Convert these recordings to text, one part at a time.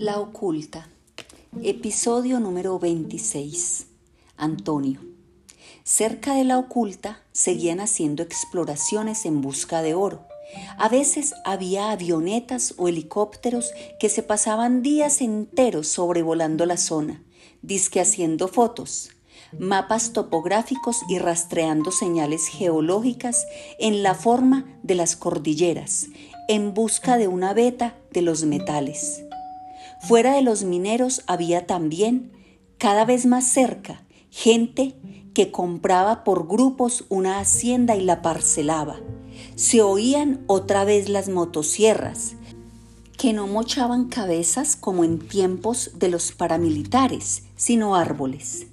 La oculta. Episodio número 26. Antonio. Cerca de la oculta seguían haciendo exploraciones en busca de oro. A veces había avionetas o helicópteros que se pasaban días enteros sobrevolando la zona, disque haciendo fotos, mapas topográficos y rastreando señales geológicas en la forma de las cordilleras, en busca de una veta de los metales. Fuera de los mineros había también, cada vez más cerca, gente que compraba por grupos una hacienda y la parcelaba. Se oían otra vez las motosierras, que no mochaban cabezas como en tiempos de los paramilitares, sino árboles.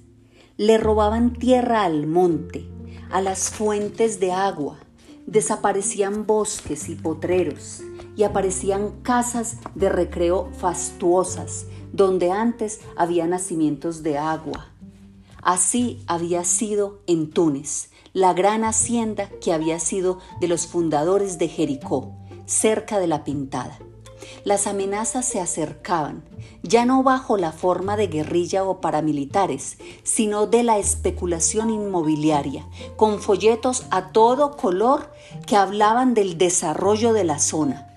Le robaban tierra al monte, a las fuentes de agua, desaparecían bosques y potreros y aparecían casas de recreo fastuosas, donde antes había nacimientos de agua. Así había sido en Túnez, la gran hacienda que había sido de los fundadores de Jericó, cerca de la Pintada. Las amenazas se acercaban, ya no bajo la forma de guerrilla o paramilitares, sino de la especulación inmobiliaria, con folletos a todo color que hablaban del desarrollo de la zona,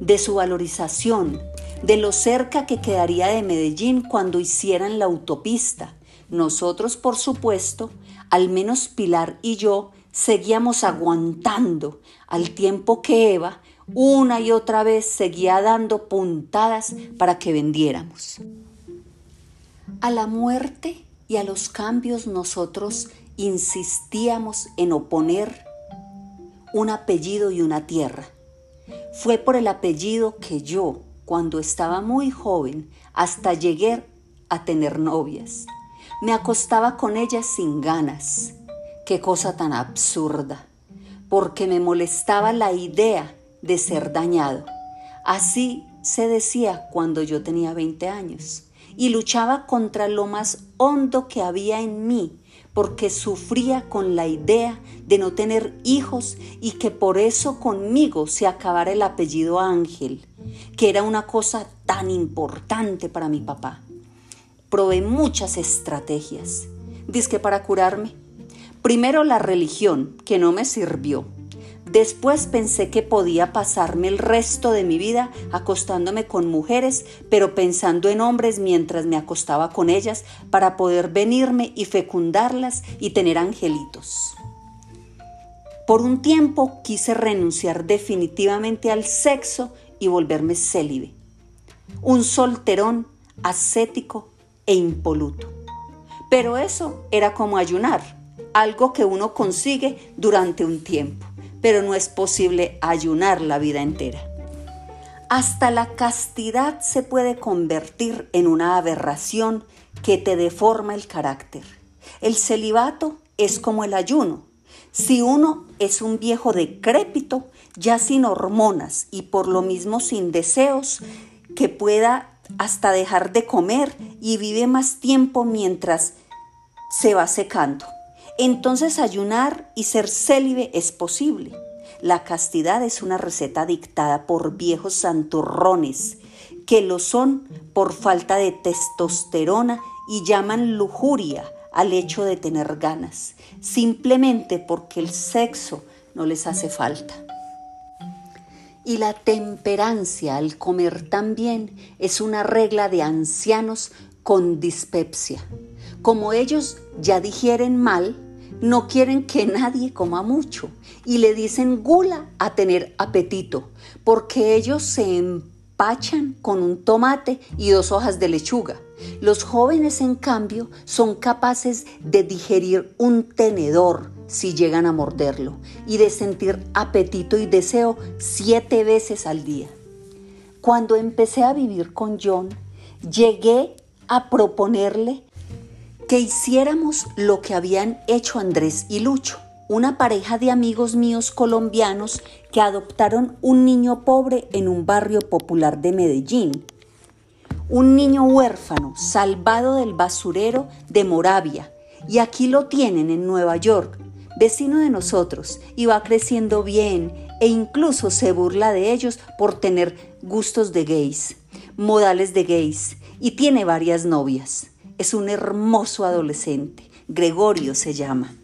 de su valorización, de lo cerca que quedaría de Medellín cuando hicieran la autopista. Nosotros, por supuesto, al menos Pilar y yo, seguíamos aguantando al tiempo que Eva una y otra vez seguía dando puntadas para que vendiéramos. A la muerte y a los cambios nosotros insistíamos en oponer un apellido y una tierra. Fue por el apellido que yo, cuando estaba muy joven, hasta llegué a tener novias. Me acostaba con ellas sin ganas. Qué cosa tan absurda, porque me molestaba la idea de ser dañado. Así se decía cuando yo tenía 20 años y luchaba contra lo más hondo que había en mí, porque sufría con la idea de no tener hijos y que por eso conmigo se acabara el apellido Ángel, que era una cosa tan importante para mi papá. Probé muchas estrategias, que para curarme. Primero la religión, que no me sirvió Después pensé que podía pasarme el resto de mi vida acostándome con mujeres, pero pensando en hombres mientras me acostaba con ellas para poder venirme y fecundarlas y tener angelitos. Por un tiempo quise renunciar definitivamente al sexo y volverme célibe. Un solterón ascético e impoluto. Pero eso era como ayunar, algo que uno consigue durante un tiempo pero no es posible ayunar la vida entera. Hasta la castidad se puede convertir en una aberración que te deforma el carácter. El celibato es como el ayuno. Si uno es un viejo decrépito, ya sin hormonas y por lo mismo sin deseos, que pueda hasta dejar de comer y vive más tiempo mientras se va secando entonces ayunar y ser célibe es posible. La castidad es una receta dictada por viejos santurrones que lo son por falta de testosterona y llaman lujuria al hecho de tener ganas, simplemente porque el sexo no les hace falta. Y la temperancia al comer también es una regla de ancianos con dispepsia. Como ellos ya digieren mal, no quieren que nadie coma mucho y le dicen gula a tener apetito, porque ellos se empachan con un tomate y dos hojas de lechuga. Los jóvenes, en cambio, son capaces de digerir un tenedor si llegan a morderlo y de sentir apetito y deseo siete veces al día. Cuando empecé a vivir con John, llegué a proponerle que hiciéramos lo que habían hecho Andrés y Lucho, una pareja de amigos míos colombianos que adoptaron un niño pobre en un barrio popular de Medellín. Un niño huérfano, salvado del basurero de Moravia, y aquí lo tienen en Nueva York, vecino de nosotros, y va creciendo bien e incluso se burla de ellos por tener gustos de gays. modales de gays y tiene varias novias. Es un hermoso adolescente. Gregorio se llama.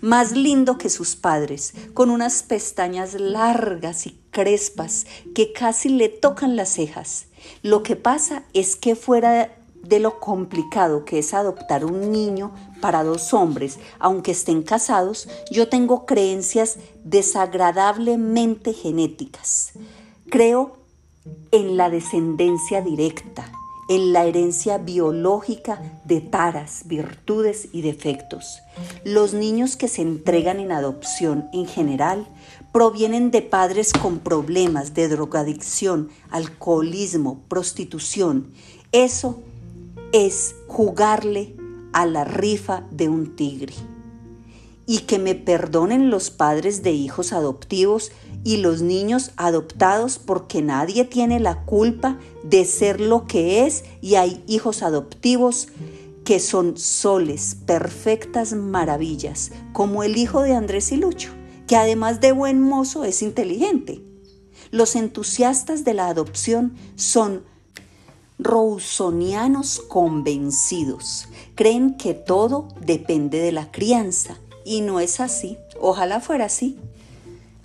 Más lindo que sus padres, con unas pestañas largas y crespas que casi le tocan las cejas. Lo que pasa es que fuera de lo complicado que es adoptar un niño para dos hombres, aunque estén casados, yo tengo creencias desagradablemente genéticas. Creo en la descendencia directa, en la herencia biológica de taras, virtudes y defectos. Los niños que se entregan en adopción en general provienen de padres con problemas de drogadicción, alcoholismo, prostitución. Eso es jugarle a la rifa de un tigre. Y que me perdonen los padres de hijos adoptivos y los niños adoptados porque nadie tiene la culpa de ser lo que es y hay hijos adoptivos que son soles, perfectas maravillas, como el hijo de Andrés y Lucho, que además de buen mozo es inteligente. Los entusiastas de la adopción son Rousonianos convencidos creen que todo depende de la crianza y no es así. Ojalá fuera así.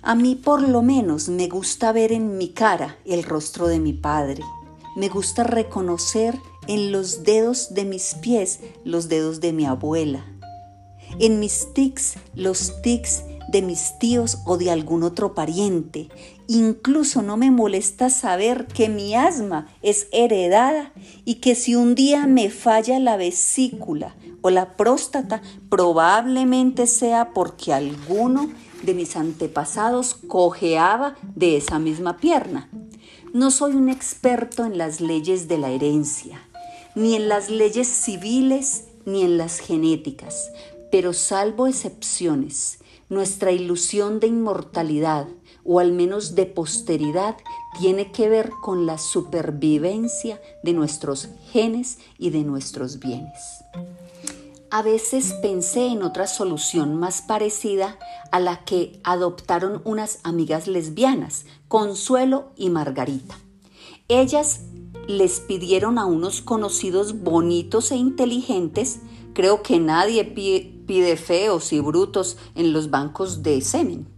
A mí por lo menos me gusta ver en mi cara el rostro de mi padre. Me gusta reconocer en los dedos de mis pies los dedos de mi abuela. En mis tics los tics de mis tíos o de algún otro pariente. Incluso no me molesta saber que mi asma es heredada y que si un día me falla la vesícula o la próstata, probablemente sea porque alguno de mis antepasados cojeaba de esa misma pierna. No soy un experto en las leyes de la herencia, ni en las leyes civiles, ni en las genéticas, pero salvo excepciones, nuestra ilusión de inmortalidad o al menos de posteridad tiene que ver con la supervivencia de nuestros genes y de nuestros bienes. A veces pensé en otra solución más parecida a la que adoptaron unas amigas lesbianas, Consuelo y Margarita. Ellas les pidieron a unos conocidos bonitos e inteligentes, creo que nadie pide feos y brutos en los bancos de semen,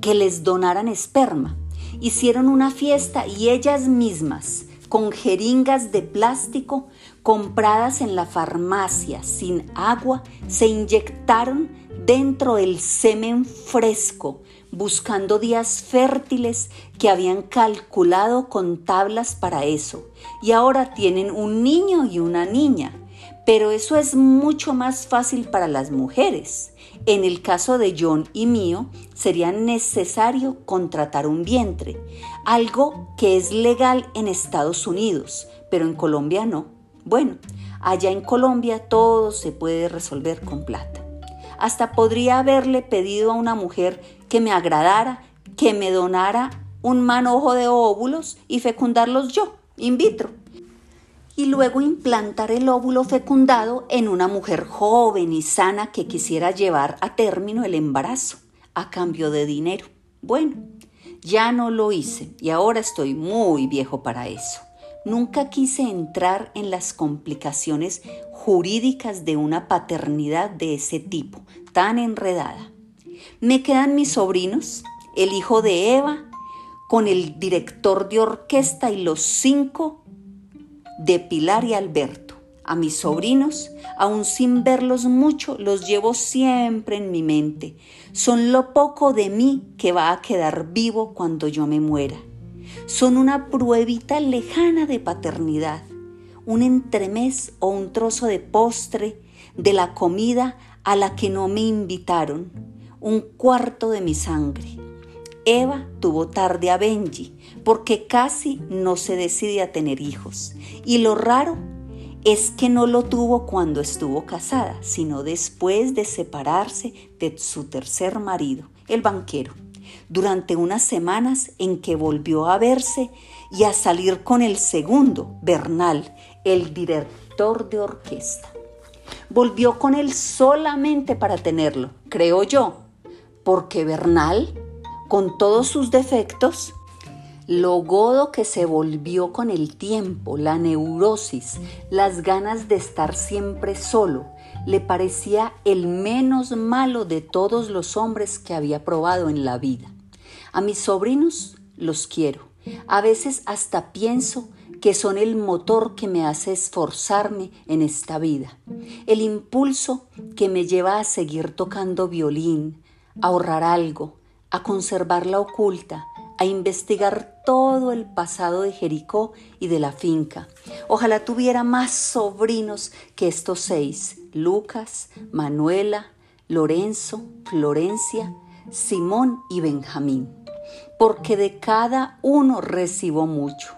que les donaran esperma. Hicieron una fiesta y ellas mismas, con jeringas de plástico compradas en la farmacia sin agua, se inyectaron dentro el semen fresco, buscando días fértiles que habían calculado con tablas para eso. Y ahora tienen un niño y una niña. Pero eso es mucho más fácil para las mujeres. En el caso de John y mío, sería necesario contratar un vientre, algo que es legal en Estados Unidos, pero en Colombia no. Bueno, allá en Colombia todo se puede resolver con plata. Hasta podría haberle pedido a una mujer que me agradara, que me donara un manojo de óvulos y fecundarlos yo, in vitro y luego implantar el óvulo fecundado en una mujer joven y sana que quisiera llevar a término el embarazo a cambio de dinero. Bueno, ya no lo hice y ahora estoy muy viejo para eso. Nunca quise entrar en las complicaciones jurídicas de una paternidad de ese tipo, tan enredada. Me quedan mis sobrinos, el hijo de Eva, con el director de orquesta y los cinco de Pilar y Alberto. A mis sobrinos, aun sin verlos mucho, los llevo siempre en mi mente. Son lo poco de mí que va a quedar vivo cuando yo me muera. Son una pruebita lejana de paternidad, un entremés o un trozo de postre de la comida a la que no me invitaron, un cuarto de mi sangre. Eva tuvo tarde a Benji porque casi no se decide a tener hijos. Y lo raro es que no lo tuvo cuando estuvo casada, sino después de separarse de su tercer marido, el banquero, durante unas semanas en que volvió a verse y a salir con el segundo, Bernal, el director de orquesta. Volvió con él solamente para tenerlo, creo yo, porque Bernal con todos sus defectos, lo godo que se volvió con el tiempo, la neurosis, las ganas de estar siempre solo, le parecía el menos malo de todos los hombres que había probado en la vida. A mis sobrinos los quiero. A veces hasta pienso que son el motor que me hace esforzarme en esta vida, el impulso que me lleva a seguir tocando violín, a ahorrar algo, a conservarla oculta, a investigar todo el pasado de Jericó y de la finca. Ojalá tuviera más sobrinos que estos seis, Lucas, Manuela, Lorenzo, Florencia, Simón y Benjamín, porque de cada uno recibo mucho.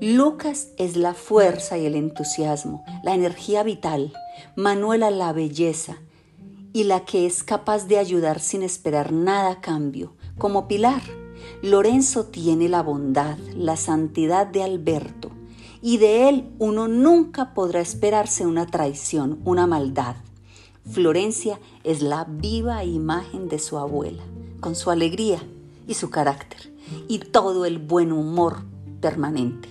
Lucas es la fuerza y el entusiasmo, la energía vital, Manuela la belleza y la que es capaz de ayudar sin esperar nada a cambio, como Pilar Lorenzo tiene la bondad, la santidad de Alberto, y de él uno nunca podrá esperarse una traición, una maldad. Florencia es la viva imagen de su abuela, con su alegría y su carácter, y todo el buen humor permanente.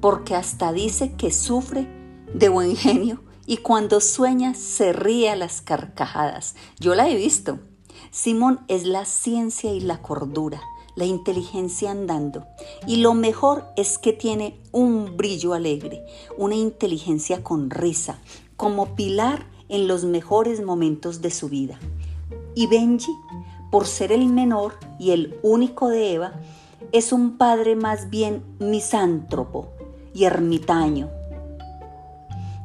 Porque hasta dice que sufre de buen genio y cuando sueña se ríe a las carcajadas. Yo la he visto. Simón es la ciencia y la cordura la inteligencia andando. Y lo mejor es que tiene un brillo alegre, una inteligencia con risa, como pilar en los mejores momentos de su vida. Y Benji, por ser el menor y el único de Eva, es un padre más bien misántropo y ermitaño.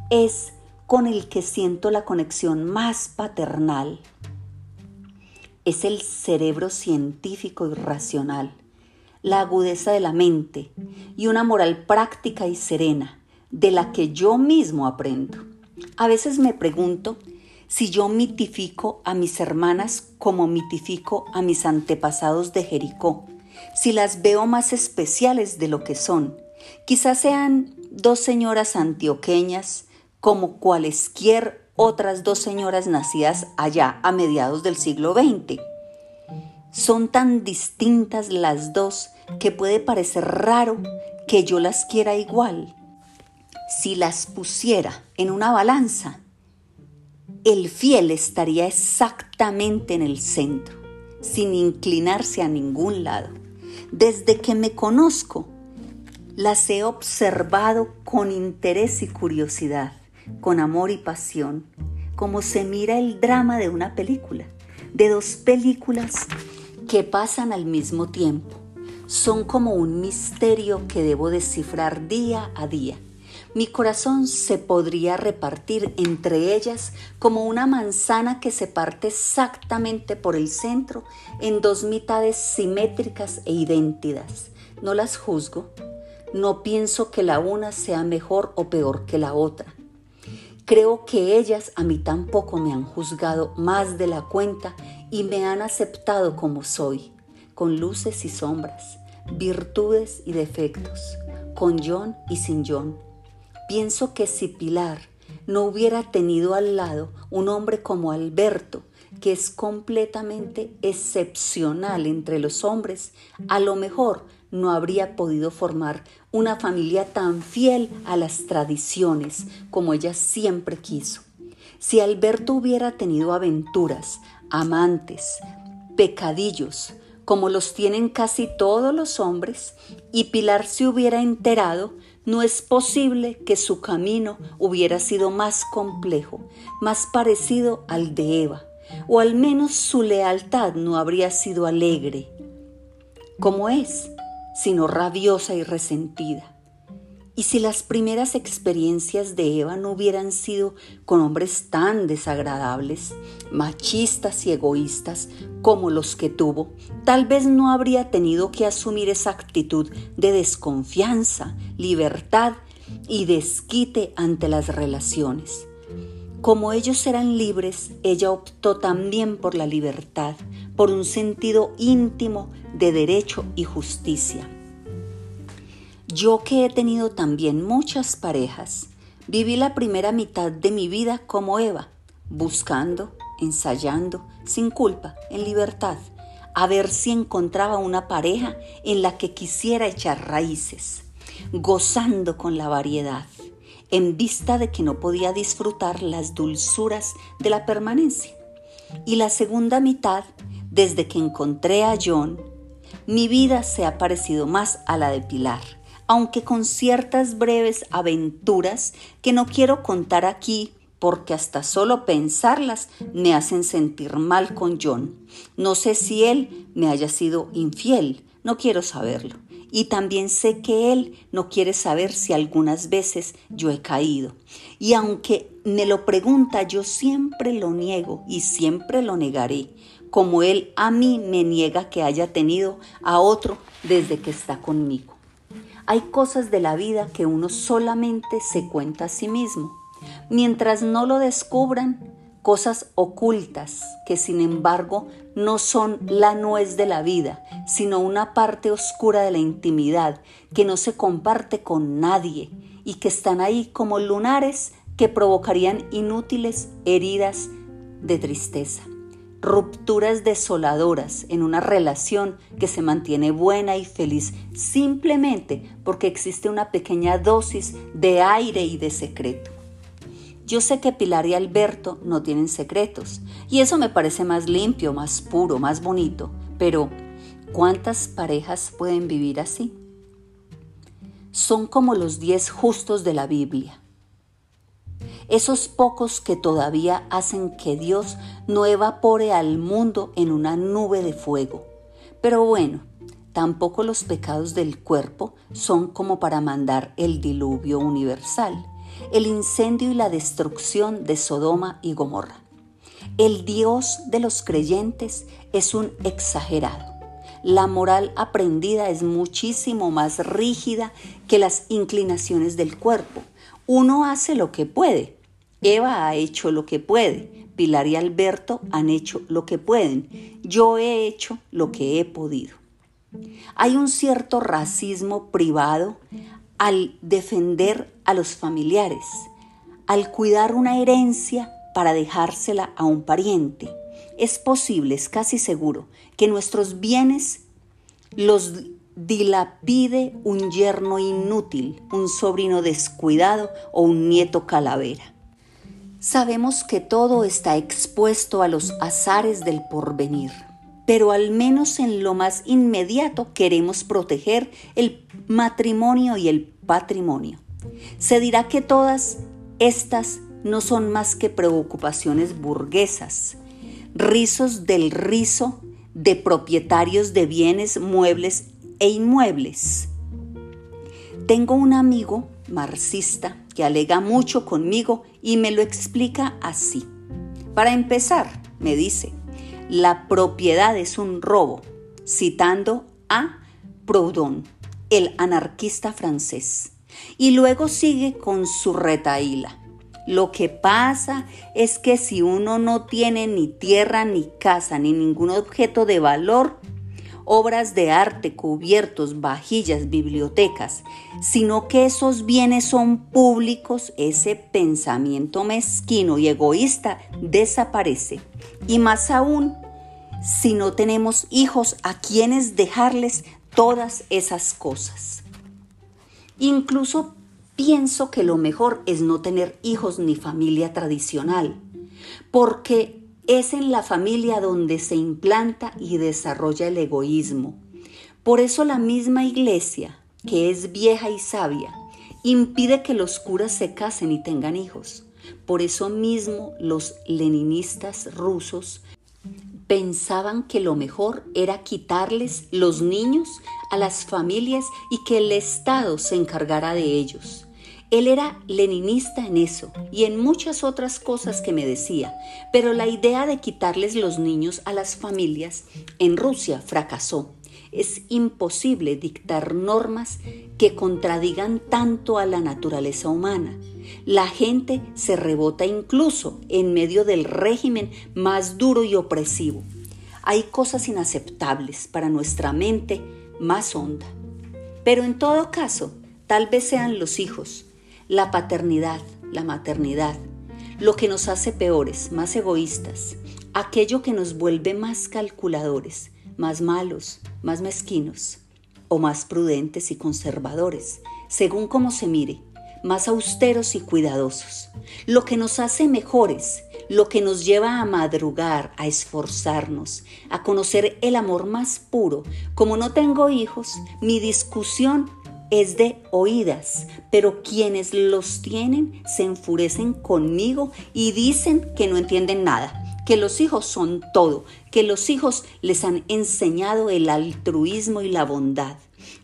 Es con el que siento la conexión más paternal es el cerebro científico y racional, la agudeza de la mente y una moral práctica y serena de la que yo mismo aprendo. A veces me pregunto si yo mitifico a mis hermanas como mitifico a mis antepasados de Jericó, si las veo más especiales de lo que son. Quizás sean dos señoras antioqueñas como cualesquier otras dos señoras nacidas allá a mediados del siglo XX. Son tan distintas las dos que puede parecer raro que yo las quiera igual. Si las pusiera en una balanza, el fiel estaría exactamente en el centro, sin inclinarse a ningún lado. Desde que me conozco, las he observado con interés y curiosidad con amor y pasión, como se mira el drama de una película, de dos películas que pasan al mismo tiempo. Son como un misterio que debo descifrar día a día. Mi corazón se podría repartir entre ellas como una manzana que se parte exactamente por el centro en dos mitades simétricas e idénticas. No las juzgo, no pienso que la una sea mejor o peor que la otra. Creo que ellas a mí tampoco me han juzgado más de la cuenta y me han aceptado como soy, con luces y sombras, virtudes y defectos, con John y sin John. Pienso que si Pilar no hubiera tenido al lado un hombre como Alberto, que es completamente excepcional entre los hombres, a lo mejor no habría podido formar una familia tan fiel a las tradiciones como ella siempre quiso. Si Alberto hubiera tenido aventuras, amantes, pecadillos, como los tienen casi todos los hombres, y Pilar se hubiera enterado, no es posible que su camino hubiera sido más complejo, más parecido al de Eva, o al menos su lealtad no habría sido alegre, como es sino rabiosa y resentida. Y si las primeras experiencias de Eva no hubieran sido con hombres tan desagradables, machistas y egoístas como los que tuvo, tal vez no habría tenido que asumir esa actitud de desconfianza, libertad y desquite ante las relaciones. Como ellos eran libres, ella optó también por la libertad, por un sentido íntimo de derecho y justicia. Yo que he tenido también muchas parejas, viví la primera mitad de mi vida como Eva, buscando, ensayando, sin culpa, en libertad, a ver si encontraba una pareja en la que quisiera echar raíces, gozando con la variedad, en vista de que no podía disfrutar las dulzuras de la permanencia. Y la segunda mitad, desde que encontré a John, mi vida se ha parecido más a la de Pilar, aunque con ciertas breves aventuras que no quiero contar aquí porque hasta solo pensarlas me hacen sentir mal con John. No sé si él me haya sido infiel, no quiero saberlo. Y también sé que él no quiere saber si algunas veces yo he caído. Y aunque me lo pregunta, yo siempre lo niego y siempre lo negaré, como él a mí me niega que haya tenido a otro desde que está conmigo. Hay cosas de la vida que uno solamente se cuenta a sí mismo. Mientras no lo descubran, cosas ocultas que sin embargo no son la nuez de la vida, sino una parte oscura de la intimidad que no se comparte con nadie y que están ahí como lunares que provocarían inútiles heridas de tristeza, rupturas desoladoras en una relación que se mantiene buena y feliz simplemente porque existe una pequeña dosis de aire y de secreto. Yo sé que Pilar y Alberto no tienen secretos y eso me parece más limpio, más puro, más bonito, pero ¿cuántas parejas pueden vivir así? Son como los diez justos de la Biblia. Esos pocos que todavía hacen que Dios no evapore al mundo en una nube de fuego. Pero bueno, tampoco los pecados del cuerpo son como para mandar el diluvio universal el incendio y la destrucción de Sodoma y Gomorra. El Dios de los creyentes es un exagerado. La moral aprendida es muchísimo más rígida que las inclinaciones del cuerpo. Uno hace lo que puede. Eva ha hecho lo que puede. Pilar y Alberto han hecho lo que pueden. Yo he hecho lo que he podido. Hay un cierto racismo privado al defender a los familiares, al cuidar una herencia para dejársela a un pariente. Es posible, es casi seguro, que nuestros bienes los dilapide un yerno inútil, un sobrino descuidado o un nieto calavera. Sabemos que todo está expuesto a los azares del porvenir pero al menos en lo más inmediato queremos proteger el matrimonio y el patrimonio. Se dirá que todas estas no son más que preocupaciones burguesas, rizos del rizo de propietarios de bienes muebles e inmuebles. Tengo un amigo marxista que alega mucho conmigo y me lo explica así. Para empezar, me dice, la propiedad es un robo, citando a Proudhon, el anarquista francés. Y luego sigue con su retaíla. Lo que pasa es que si uno no tiene ni tierra, ni casa, ni ningún objeto de valor, obras de arte, cubiertos, vajillas, bibliotecas, sino que esos bienes son públicos, ese pensamiento mezquino y egoísta desaparece. Y más aún, si no tenemos hijos a quienes dejarles todas esas cosas. Incluso pienso que lo mejor es no tener hijos ni familia tradicional, porque es en la familia donde se implanta y desarrolla el egoísmo. Por eso la misma iglesia, que es vieja y sabia, impide que los curas se casen y tengan hijos. Por eso mismo los leninistas rusos pensaban que lo mejor era quitarles los niños a las familias y que el Estado se encargara de ellos. Él era leninista en eso y en muchas otras cosas que me decía, pero la idea de quitarles los niños a las familias en Rusia fracasó. Es imposible dictar normas que contradigan tanto a la naturaleza humana. La gente se rebota incluso en medio del régimen más duro y opresivo. Hay cosas inaceptables para nuestra mente más honda. Pero en todo caso, tal vez sean los hijos, la paternidad, la maternidad, lo que nos hace peores, más egoístas, aquello que nos vuelve más calculadores, más malos, más mezquinos, o más prudentes y conservadores, según como se mire, más austeros y cuidadosos. Lo que nos hace mejores, lo que nos lleva a madrugar, a esforzarnos, a conocer el amor más puro. Como no tengo hijos, mi discusión es de oídas, pero quienes los tienen se enfurecen conmigo y dicen que no entienden nada, que los hijos son todo, que los hijos les han enseñado el altruismo y la bondad,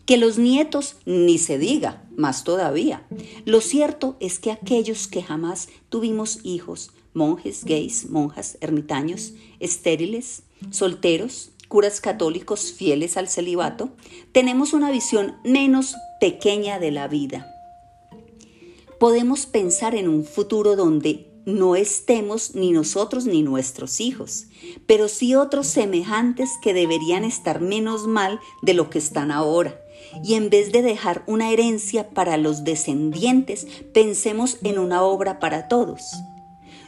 que los nietos ni se diga, más todavía. Lo cierto es que aquellos que jamás tuvimos hijos, monjes, gays, monjas, ermitaños, estériles, solteros, curas católicos fieles al celibato, tenemos una visión menos pequeña de la vida. Podemos pensar en un futuro donde no estemos ni nosotros ni nuestros hijos, pero sí otros semejantes que deberían estar menos mal de lo que están ahora. Y en vez de dejar una herencia para los descendientes, pensemos en una obra para todos.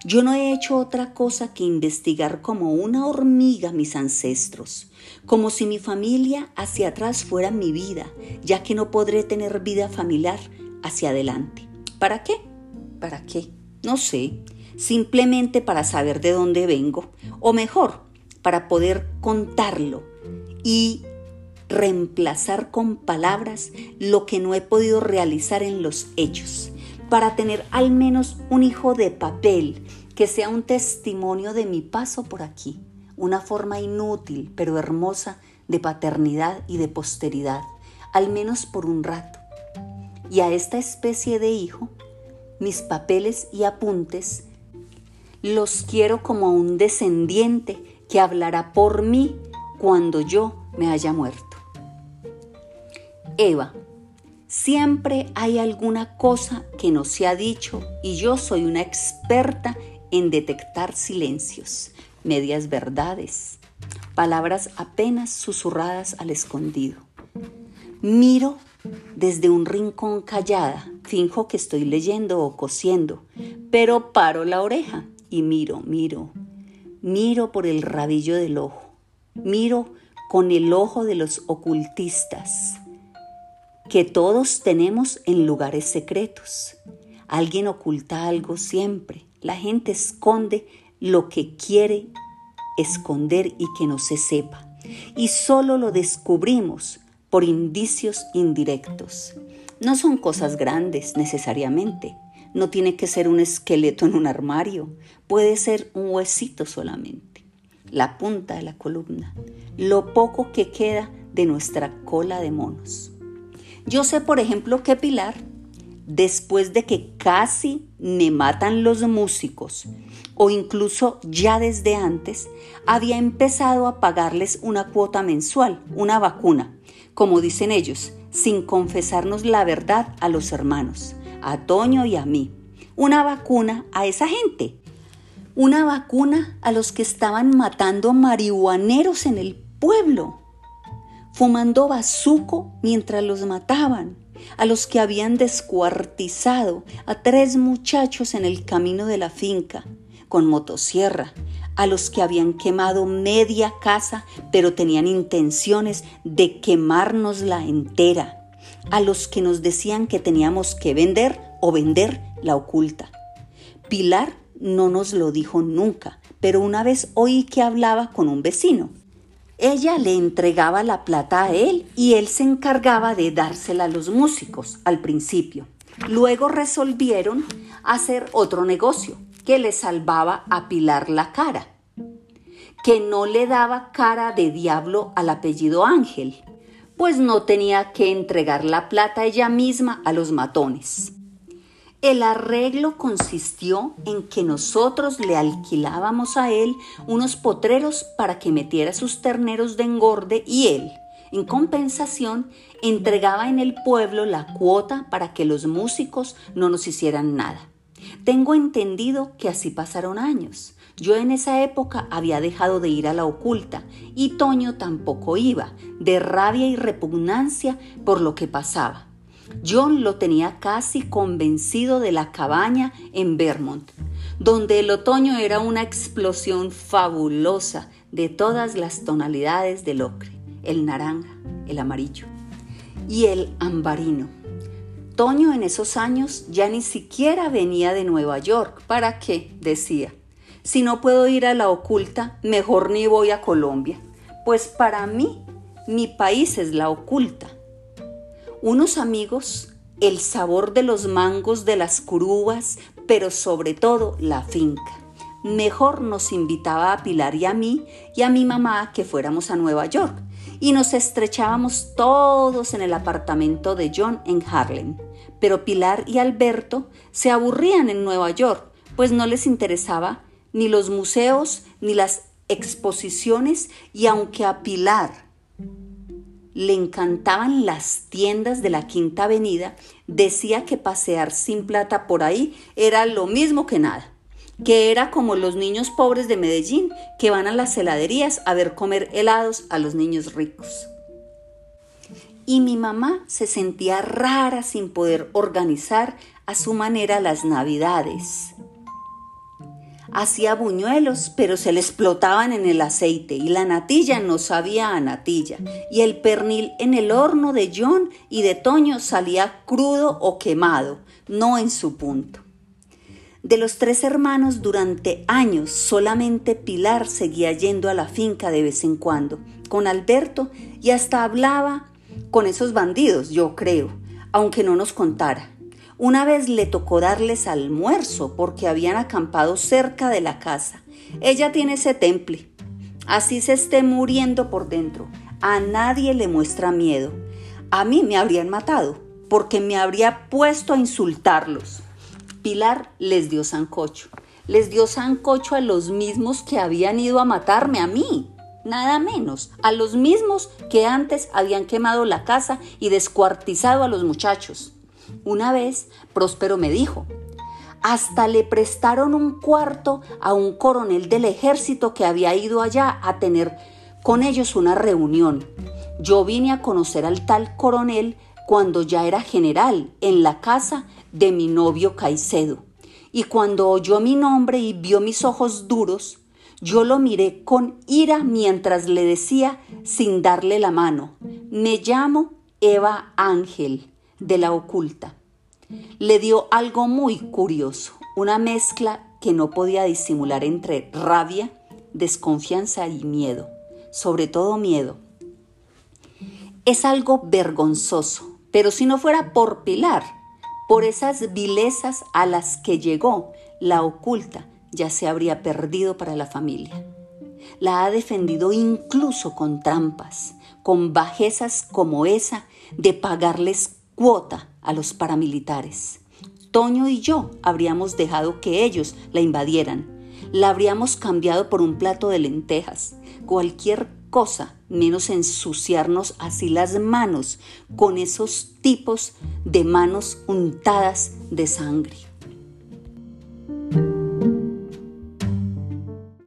Yo no he hecho otra cosa que investigar como una hormiga mis ancestros, como si mi familia hacia atrás fuera mi vida, ya que no podré tener vida familiar hacia adelante. ¿Para qué? ¿Para qué? No sé, simplemente para saber de dónde vengo, o mejor, para poder contarlo y reemplazar con palabras lo que no he podido realizar en los hechos para tener al menos un hijo de papel que sea un testimonio de mi paso por aquí, una forma inútil pero hermosa de paternidad y de posteridad, al menos por un rato. Y a esta especie de hijo, mis papeles y apuntes los quiero como a un descendiente que hablará por mí cuando yo me haya muerto. Eva, Siempre hay alguna cosa que no se ha dicho y yo soy una experta en detectar silencios, medias verdades, palabras apenas susurradas al escondido. Miro desde un rincón callada, finjo que estoy leyendo o cosiendo, pero paro la oreja y miro, miro, miro por el rabillo del ojo, miro con el ojo de los ocultistas que todos tenemos en lugares secretos. Alguien oculta algo siempre. La gente esconde lo que quiere esconder y que no se sepa. Y solo lo descubrimos por indicios indirectos. No son cosas grandes necesariamente. No tiene que ser un esqueleto en un armario. Puede ser un huesito solamente. La punta de la columna. Lo poco que queda de nuestra cola de monos. Yo sé, por ejemplo, que Pilar, después de que casi me matan los músicos, o incluso ya desde antes, había empezado a pagarles una cuota mensual, una vacuna, como dicen ellos, sin confesarnos la verdad a los hermanos, a Toño y a mí. Una vacuna a esa gente. Una vacuna a los que estaban matando marihuaneros en el pueblo fumando bazuco mientras los mataban, a los que habían descuartizado a tres muchachos en el camino de la finca con motosierra, a los que habían quemado media casa pero tenían intenciones de quemárnosla entera, a los que nos decían que teníamos que vender o vender la oculta. Pilar no nos lo dijo nunca, pero una vez oí que hablaba con un vecino ella le entregaba la plata a él y él se encargaba de dársela a los músicos al principio. Luego resolvieron hacer otro negocio que le salvaba a Pilar la cara, que no le daba cara de diablo al apellido Ángel, pues no tenía que entregar la plata ella misma a los matones. El arreglo consistió en que nosotros le alquilábamos a él unos potreros para que metiera sus terneros de engorde y él, en compensación, entregaba en el pueblo la cuota para que los músicos no nos hicieran nada. Tengo entendido que así pasaron años. Yo en esa época había dejado de ir a la oculta y Toño tampoco iba, de rabia y repugnancia por lo que pasaba. John lo tenía casi convencido de la cabaña en Vermont, donde el otoño era una explosión fabulosa de todas las tonalidades del ocre, el naranja, el amarillo y el ambarino. Toño en esos años ya ni siquiera venía de Nueva York. ¿Para qué? decía. Si no puedo ir a la oculta, mejor ni voy a Colombia. Pues para mí, mi país es la oculta. Unos amigos, el sabor de los mangos de las curubas, pero sobre todo la finca. Mejor nos invitaba a Pilar y a mí y a mi mamá que fuéramos a Nueva York y nos estrechábamos todos en el apartamento de John en Harlem. Pero Pilar y Alberto se aburrían en Nueva York, pues no les interesaba ni los museos ni las exposiciones y aunque a Pilar le encantaban las tiendas de la Quinta Avenida, decía que pasear sin plata por ahí era lo mismo que nada, que era como los niños pobres de Medellín que van a las heladerías a ver comer helados a los niños ricos. Y mi mamá se sentía rara sin poder organizar a su manera las navidades hacía buñuelos, pero se le explotaban en el aceite y la natilla no sabía a natilla y el pernil en el horno de John y de Toño salía crudo o quemado, no en su punto. De los tres hermanos durante años solamente Pilar seguía yendo a la finca de vez en cuando, con Alberto y hasta hablaba con esos bandidos, yo creo, aunque no nos contara. Una vez le tocó darles almuerzo porque habían acampado cerca de la casa. Ella tiene ese temple. Así se esté muriendo por dentro. A nadie le muestra miedo. A mí me habrían matado porque me habría puesto a insultarlos. Pilar les dio sancocho. Les dio sancocho a los mismos que habían ido a matarme a mí. Nada menos, a los mismos que antes habían quemado la casa y descuartizado a los muchachos. Una vez Próspero me dijo, hasta le prestaron un cuarto a un coronel del ejército que había ido allá a tener con ellos una reunión. Yo vine a conocer al tal coronel cuando ya era general en la casa de mi novio Caicedo. Y cuando oyó mi nombre y vio mis ojos duros, yo lo miré con ira mientras le decía sin darle la mano, me llamo Eva Ángel de la oculta. Le dio algo muy curioso, una mezcla que no podía disimular entre rabia, desconfianza y miedo, sobre todo miedo. Es algo vergonzoso, pero si no fuera por Pilar, por esas vilezas a las que llegó, la oculta ya se habría perdido para la familia. La ha defendido incluso con trampas, con bajezas como esa de pagarles cuota a los paramilitares. Toño y yo habríamos dejado que ellos la invadieran. La habríamos cambiado por un plato de lentejas. Cualquier cosa menos ensuciarnos así las manos con esos tipos de manos untadas de sangre.